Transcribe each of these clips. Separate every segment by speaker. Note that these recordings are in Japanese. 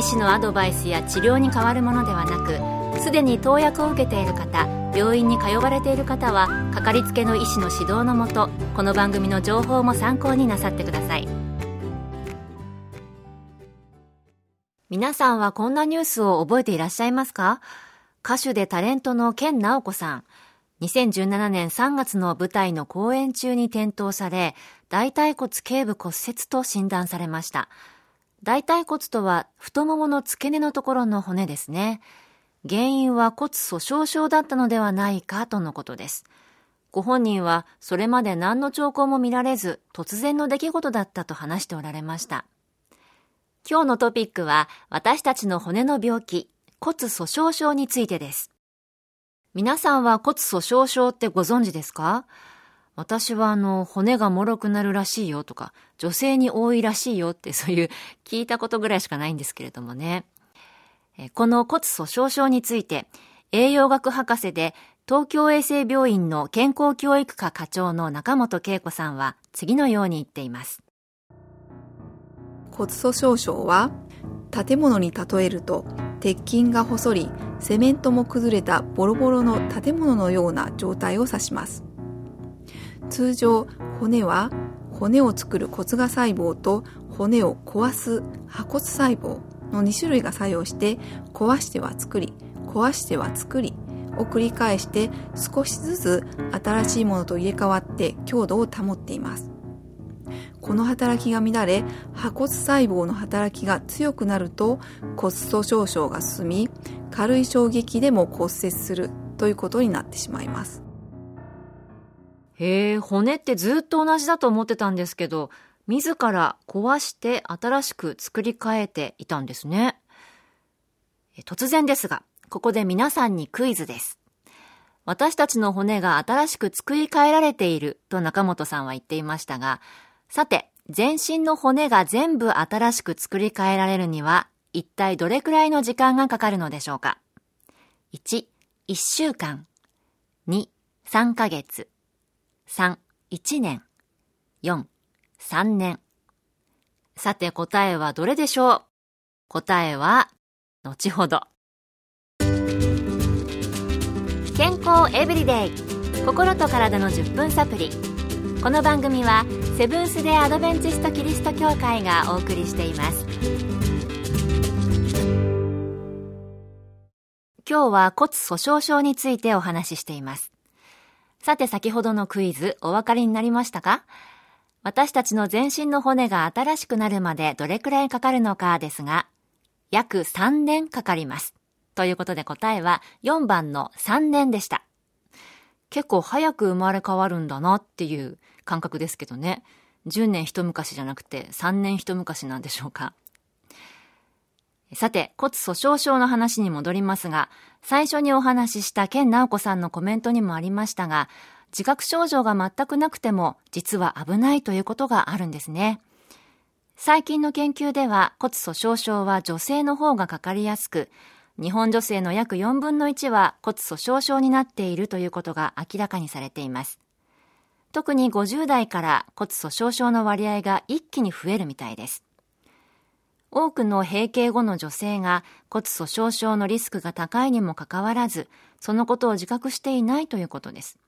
Speaker 1: 医師のアドバイスや治療に変わるものではなくすでに投薬を受けている方病院に通われている方はかかりつけの医師の指導のもとこの番組の情報も参考になさってください。皆さんはこんなニュースを覚えていらっしゃいますか？歌手でタレントの健直子さん。2017年3月の舞台の公演中に転倒され大腿骨頸部骨折と診断されました。大腿骨とは太ももの付け根のところの骨ですね。原因は骨粗鬆症だったのではないかとのことです。ご本人はそれまで何の兆候も見られず突然の出来事だったと話しておられました。今日のトピックは私たちの骨の病気、骨粗鬆症についてです。皆さんは骨粗鬆症ってご存知ですか？私はあの、骨が脆くなるらしいよとか、女性に多いらしいよってそういう聞いたことぐらいしかないんですけれどもね。この骨粗鬆症について、栄養学博士で東京衛生病院の健康教育科課長の中本恵子さんは次のように言っています。
Speaker 2: 骨粗鬆症は建物に例えると鉄筋が細りセメントも崩れたボロボロの建物のような状態を指します通常骨は骨を作る骨芽細胞と骨を壊す破骨細胞の2種類が作用して壊しては作り壊しては作りを繰り返して少しずつ新しいものと入れ替わって強度を保っています。この働きが乱れ破骨細胞の働きが強くなると骨粗鬆症が進み軽い衝撃でも骨折するということになってしまいます。
Speaker 1: へえ、骨ってずっと同じだと思ってたんですけど、自ら壊して新しく作り変えていたんですね。突然ですが、ここで皆さんにクイズです。私たちの骨が新しく作り変えられていると中本さんは言っていましたが、さて、全身の骨が全部新しく作り変えられるには、一体どれくらいの時間がかかるのでしょうか ?1、1週間。2、3ヶ月。3、1年。4、3年。さて答えはどれでしょう？答えは、後ほど。健康エブリデイ心と体の10分サプリこの番組はセブンス・デ・アドベンチスト・キリスト教会がお送りしています今日は骨粗鬆症についてお話ししていますさて先ほどのクイズお分かりになりましたか？私たちの全身の骨が新しくなるまでどれくらいかかるのかですが、約3年かかります。ということで答えは4番の3年でした。結構早く生まれ変わるんだなっていう感覚ですけどね。10年一昔じゃなくて3年一昔なんでしょうか？さて、骨粗鬆症の話に戻りますが、最初にお話しした健直子さんのコメントにもありましたが、自覚症状が全くなくても、実は危ないということがあるんですね。最近の研究では骨粗鬆症は女性の方がかかりやすく、日本女性の約4分の1は骨粗鬆症になっているということが明らかにされています。特に50代から骨粗鬆症の割合が一気に増えるみたいです。多くの閉経後の女性が骨粗鬆症のリスクが高いにもかかわらず、そのことを自覚していないということです。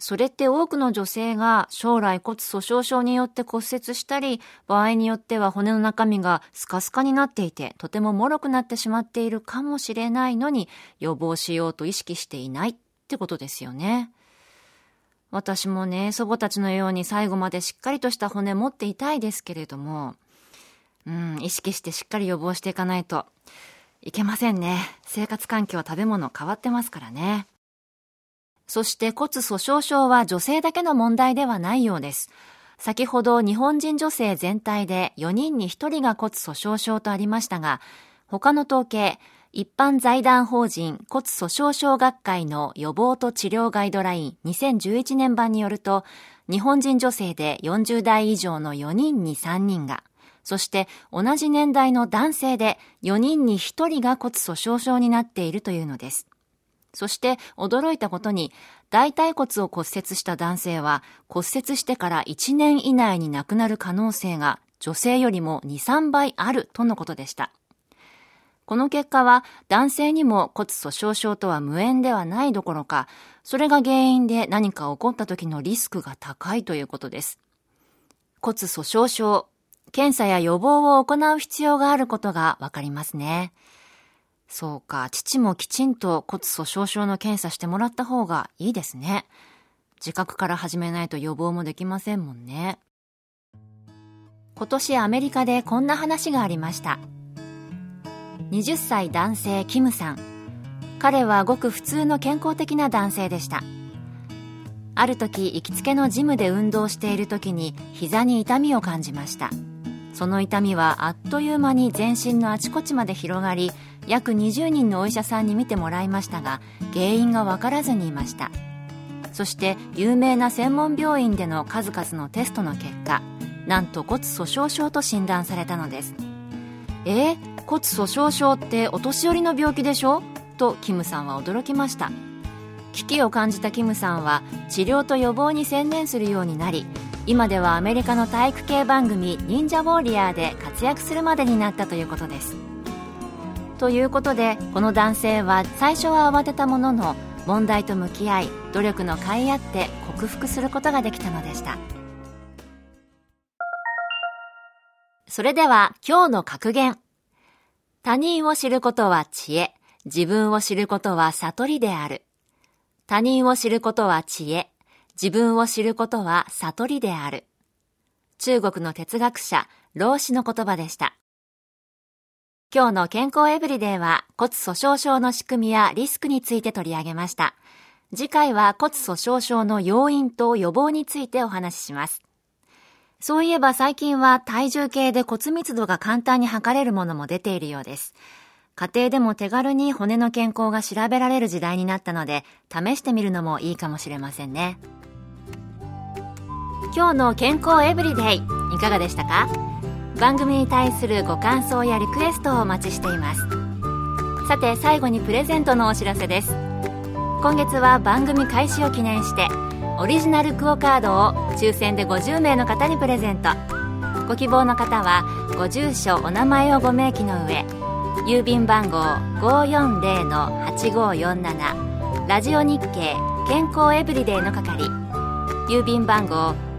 Speaker 1: それって多くの女性が将来骨粗鬆症によって骨折したり、場合によっては骨の中身がスカスカになっていて、とても脆くなってしまっているかもしれないのに、予防しようと意識していないってことですよね。私もね、祖母たちのように最後までしっかりとした骨持っていたいですけれども、うん、意識してしっかり予防していかないといけませんね。生活環境、食べ物変わってますからね。そして骨粗鬆症は女性だけの問題ではないようです。先ほど日本人女性全体で4人に1人が骨粗鬆症とありましたが、他の統計、一般財団法人骨粗鬆症学会の予防と治療ガイドライン2011年版によると、日本人女性で40代以上の4人に3人が、そして同じ年代の男性で4人に1人が骨粗鬆症になっているというのです。そして驚いたことに、大腿骨を骨折した男性は骨折してから1年以内に亡くなる可能性が女性よりも2、3倍あるとのことでした。この結果は男性にも骨粗鬆症とは無縁ではないどころか、それが原因で何か起こった時のリスクが高いということです。骨粗鬆症、検査や予防を行う必要があることがわかりますね。そうか、父もきちんと骨粗鬆症の検査してもらった方がいいですね。自覚から始めないと予防もできませんもんね。今年アメリカでこんな話がありました。20歳男性キムさん。彼はごく普通の健康的な男性でした。ある時行きつけのジムで運動している時に膝に痛みを感じました。その痛みはあっという間に全身のあちこちまで広がり約20人のお医者さんに見てもらいましたが原因が分からずにいました。そして有名な専門病院での数々のテストの結果なんと骨粗鬆症と診断されたのです。えー、骨粗鬆症ってお年寄りの病気でしょ？とキムさんは驚きました。危機を感じたキムさんは治療と予防に専念するようになり今ではアメリカの体育系番組「忍者ウォーリアー」で活躍するまでになったということです。ということでこの男性は最初は慌てたものの問題と向き合い努力の甲斐あって克服することができたのでした。それでは今日の格言。他人を知ることは知恵自分を知ることは悟りである。他人を知ることは知恵自分を知ることは悟りである。中国の哲学者、老子の言葉でした。今日の健康エブリデイは骨粗鬆症の仕組みやリスクについて取り上げました。次回は骨粗鬆症の要因と予防についてお話しします。そういえば最近は体重計で骨密度が簡単に測れるものも出ているようです。家庭でも手軽に骨の健康が調べられる時代になったので、試してみるのもいいかもしれませんね。今日の健康エブリデイいかがでしたか？番組に対するご感想やリクエストをお待ちしています。さて最後にプレゼントのお知らせです。今月は番組開始を記念してオリジナルクオカードを抽選で50名の方にプレゼント。ご希望の方はご住所お名前をご明記の上郵便番号540-8547ラジオ日経健康エブリデイの係郵便番号